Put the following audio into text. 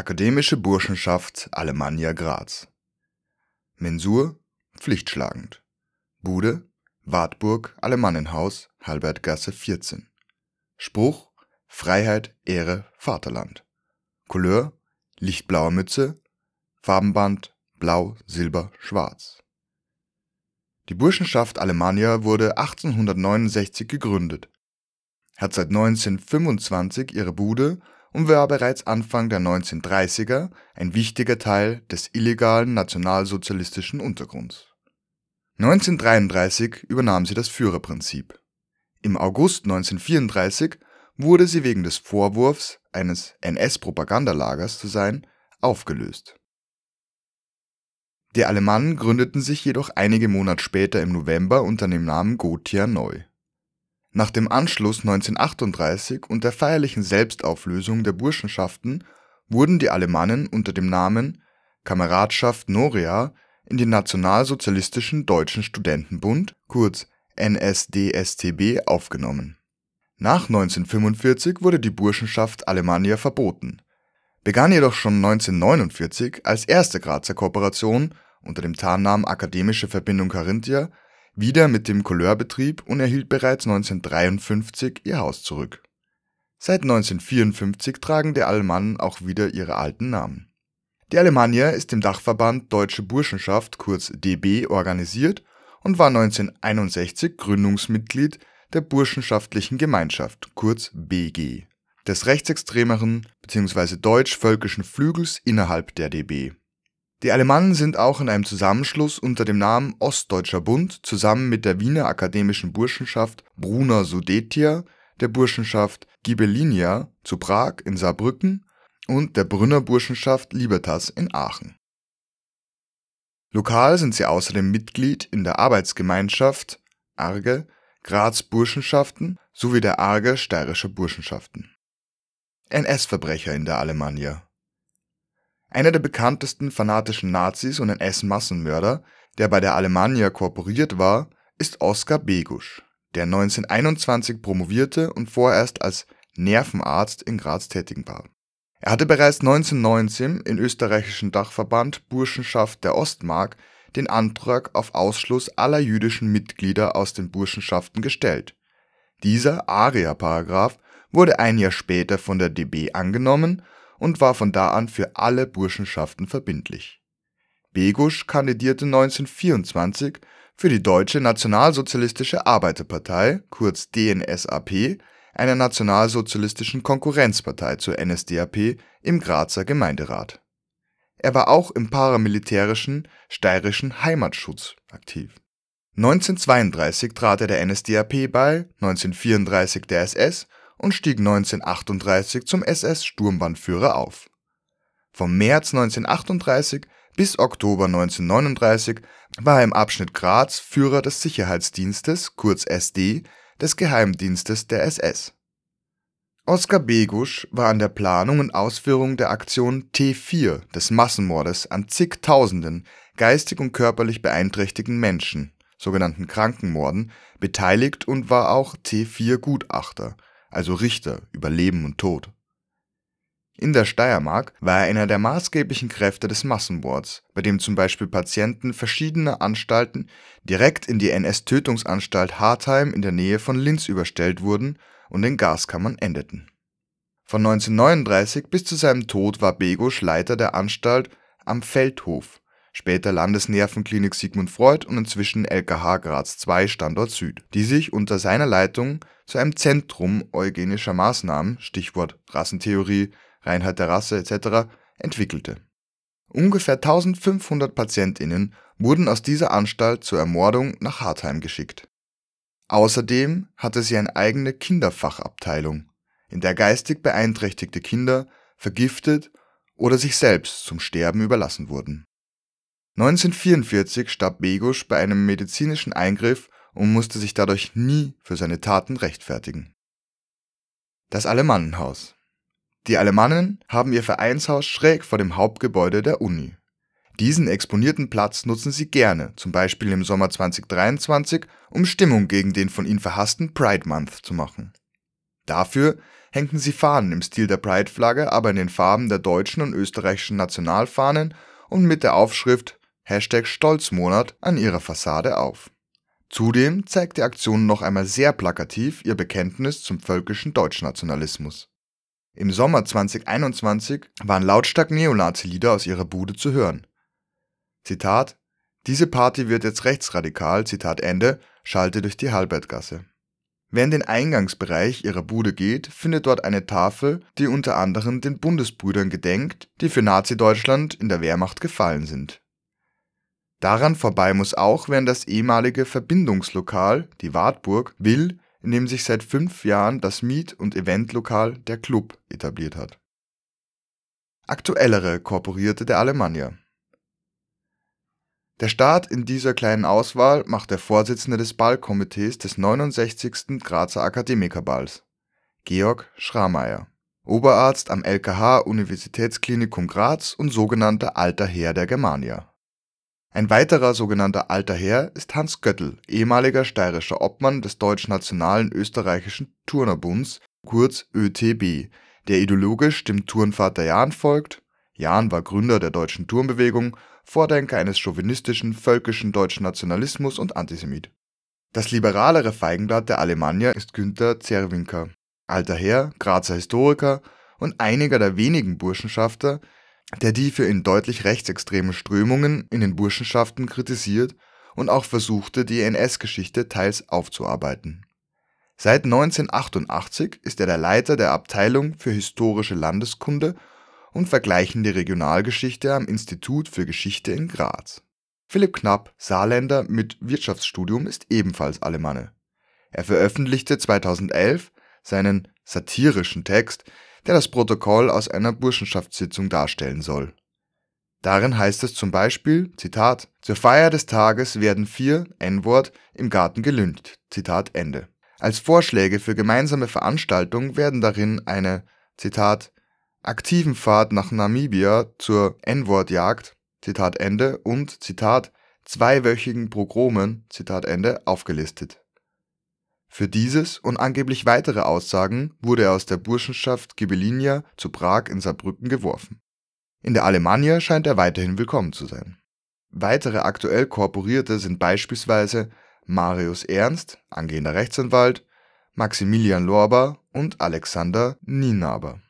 Akademische Burschenschaft Alemannia Graz. Mensur pflichtschlagend. Bude Wartburg Alemannenhaus Halbertgasse 14 Spruch Freiheit, Ehre, Vaterland. Couleur lichtblaue Mütze Farbenband blau, silber, schwarz. Die Burschenschaft Alemannia wurde 1869 gegründet, hat seit 1925 ihre Bude und war bereits Anfang der 1930er ein wichtiger Teil des illegalen nationalsozialistischen Untergrunds. 1933 übernahm sie das Führerprinzip. Im August 1934 wurde sie wegen des Vorwurfs, eines NS-Propagandalagers zu sein, aufgelöst. Die Alemannen gründeten sich jedoch einige Monate später im November unter dem Namen Gothia neu nach dem Anschluss 1938 und der feierlichen Selbstauflösung der Burschenschaften wurden die Alemannen unter dem Namen Kameradschaft Noria in den Nationalsozialistischen Deutschen Studentenbund kurz NSDStB aufgenommen. Nach 1945 wurde die Burschenschaft Alemannia verboten, begann jedoch schon 1949 als erste Grazer Kooperation unter dem Tarnnamen Akademische Verbindung Carinthia wieder mit dem Couleurbetrieb und erhielt bereits 1953 ihr Haus zurück. Seit 1954 tragen die Alemannen auch wieder ihre alten Namen. Die Alemannia ist im Dachverband Deutsche Burschenschaft kurz DB organisiert und war 1961 Gründungsmitglied der Burschenschaftlichen Gemeinschaft kurz BG, des rechtsextremeren bzw. deutsch-völkischen Flügels innerhalb der DB die Alemannen sind auch in einem Zusammenschluss unter dem Namen Ostdeutscher Bund zusammen mit der Wiener akademischen Burschenschaft Bruna Sudetia, der Burschenschaft Ghibellinia zu Prag in Saarbrücken und der Brünner Burschenschaft Libertas in Aachen. Lokal sind sie außerdem Mitglied in der Arbeitsgemeinschaft (Arge) Graz Burschenschaften sowie der Arge Steirischer Burschenschaften. NS-Verbrecher in der Alemannia einer der bekanntesten fanatischen Nazis und NS-Massenmörder, der bei der Alemannia korporiert war, ist Oskar Begusch, der 1921 promovierte und vorerst als Nervenarzt in Graz tätig war. Er hatte bereits 1919 im österreichischen Dachverband Burschenschaft der Ostmark den Antrag auf Ausschluss aller jüdischen Mitglieder aus den Burschenschaften gestellt. Dieser Aria-Paragraph wurde ein Jahr später von der DB angenommen und war von da an für alle Burschenschaften verbindlich. Begusch kandidierte 1924 für die Deutsche Nationalsozialistische Arbeiterpartei kurz DNSAP, einer nationalsozialistischen Konkurrenzpartei zur NSDAP im Grazer Gemeinderat. Er war auch im paramilitärischen Steirischen Heimatschutz aktiv. 1932 trat er der NSDAP bei, 1934 der SS und stieg 1938 zum SS-Sturmbannführer auf. Vom März 1938 bis Oktober 1939 war er im Abschnitt Graz Führer des Sicherheitsdienstes kurz SD des Geheimdienstes der SS. Oskar Begusch war an der Planung und Ausführung der Aktion T4 des Massenmordes an zigtausenden geistig und körperlich beeinträchtigten Menschen, sogenannten Krankenmorden, beteiligt und war auch T4-Gutachter also Richter über Leben und Tod. In der Steiermark war er einer der maßgeblichen Kräfte des Massenmords, bei dem zum Beispiel Patienten verschiedener Anstalten direkt in die NS-Tötungsanstalt Hartheim in der Nähe von Linz überstellt wurden und in Gaskammern endeten. Von 1939 bis zu seinem Tod war Begusch Leiter der Anstalt Am Feldhof später Landesnervenklinik Sigmund Freud und inzwischen LKH Graz II Standort Süd, die sich unter seiner Leitung zu einem Zentrum eugenischer Maßnahmen (Stichwort Rassentheorie, Reinheit der Rasse etc.) entwickelte. Ungefähr 1500 PatientInnen wurden aus dieser Anstalt zur Ermordung nach Hartheim geschickt. Außerdem hatte sie eine eigene Kinderfachabteilung, in der geistig beeinträchtigte Kinder vergiftet oder sich selbst zum Sterben überlassen wurden 1944 starb Begusch bei einem medizinischen Eingriff und musste sich dadurch nie für seine Taten rechtfertigen. Das Alemannenhaus Die Alemannen haben ihr Vereinshaus schräg vor dem Hauptgebäude der Uni. Diesen exponierten Platz nutzen sie gerne, zum Beispiel im Sommer 2023, um Stimmung gegen den von ihnen verhassten Pride Month zu machen. Dafür hängten sie Fahnen im Stil der Pride-Flagge, aber in den Farben der deutschen und österreichischen Nationalfahnen und mit der Aufschrift #Stolzmonat an ihrer Fassade auf. Zudem zeigt die Aktion noch einmal sehr plakativ ihr Bekenntnis zum völkischen Deutschnationalismus. Im Sommer 2021 waren lautstark Neonazi-Lieder aus ihrer Bude zu hören. Zitat: Diese Party wird jetzt rechtsradikal, Zitat Ende, schallte durch die Halbertgasse. Wer in den Eingangsbereich ihrer Bude geht, findet dort eine Tafel, die unter anderem den Bundesbrüdern gedenkt, die für Nazi-Deutschland in der Wehrmacht gefallen sind. Daran vorbei muss auch, während das ehemalige Verbindungslokal, die Wartburg, will, in dem sich seit fünf Jahren das Miet- und Eventlokal Der Club etabliert hat. Aktuellere Korporierte der Alemannia Der Start in dieser kleinen Auswahl macht der Vorsitzende des Ballkomitees des 69. Grazer Akademikerballs, Georg Schrameyer, Oberarzt am LKH Universitätsklinikum Graz und sogenannter Alter Herr der Germania ein weiterer sogenannter Alter Herr ist Hans Göttl, ehemaliger steirischer Obmann des Deutschnationalen Österreichischen Turnerbunds kurz ÖTB, der ideologisch dem Turnvater Jahn folgt (Jahn war Gründer der deutschen Turnbewegung, Vordenker eines chauvinistischen, völkischen deutschen Nationalismus und Antisemit). Das liberalere Feigenblatt der Alemannia ist Günter Zerwinka, Alter Herr, Grazer Historiker und einiger der wenigen Burschenschafter der die für ihn deutlich rechtsextremen Strömungen in den Burschenschaften kritisiert und auch versuchte, die NS-Geschichte teils aufzuarbeiten. Seit 1988 ist er der Leiter der Abteilung für Historische Landeskunde und Vergleichende Regionalgeschichte am Institut für Geschichte in Graz. Philipp Knapp, Saarländer mit Wirtschaftsstudium, ist ebenfalls Alemanne. Er veröffentlichte 2011 seinen satirischen Text der das Protokoll aus einer Burschenschaftssitzung darstellen soll. Darin heißt es zum Beispiel: Zitat, Zur Feier des Tages werden vier N-Wort im Garten gelyncht. Zitat Ende. Als Vorschläge für gemeinsame Veranstaltungen werden darin eine Zitat, aktiven Fahrt nach Namibia zur N-Wort-Jagd Zitat Ende und Zitat, zweiwöchigen Pogromen Zitat Ende aufgelistet für dieses und angeblich weitere Aussagen wurde er aus der Burschenschaft Ghibellinia zu Prag in Saarbrücken geworfen. In der Alemannia scheint er weiterhin willkommen zu sein. Weitere aktuell Korporierte sind beispielsweise Marius Ernst (angehender Rechtsanwalt), Maximilian Lorber und Alexander Nienaber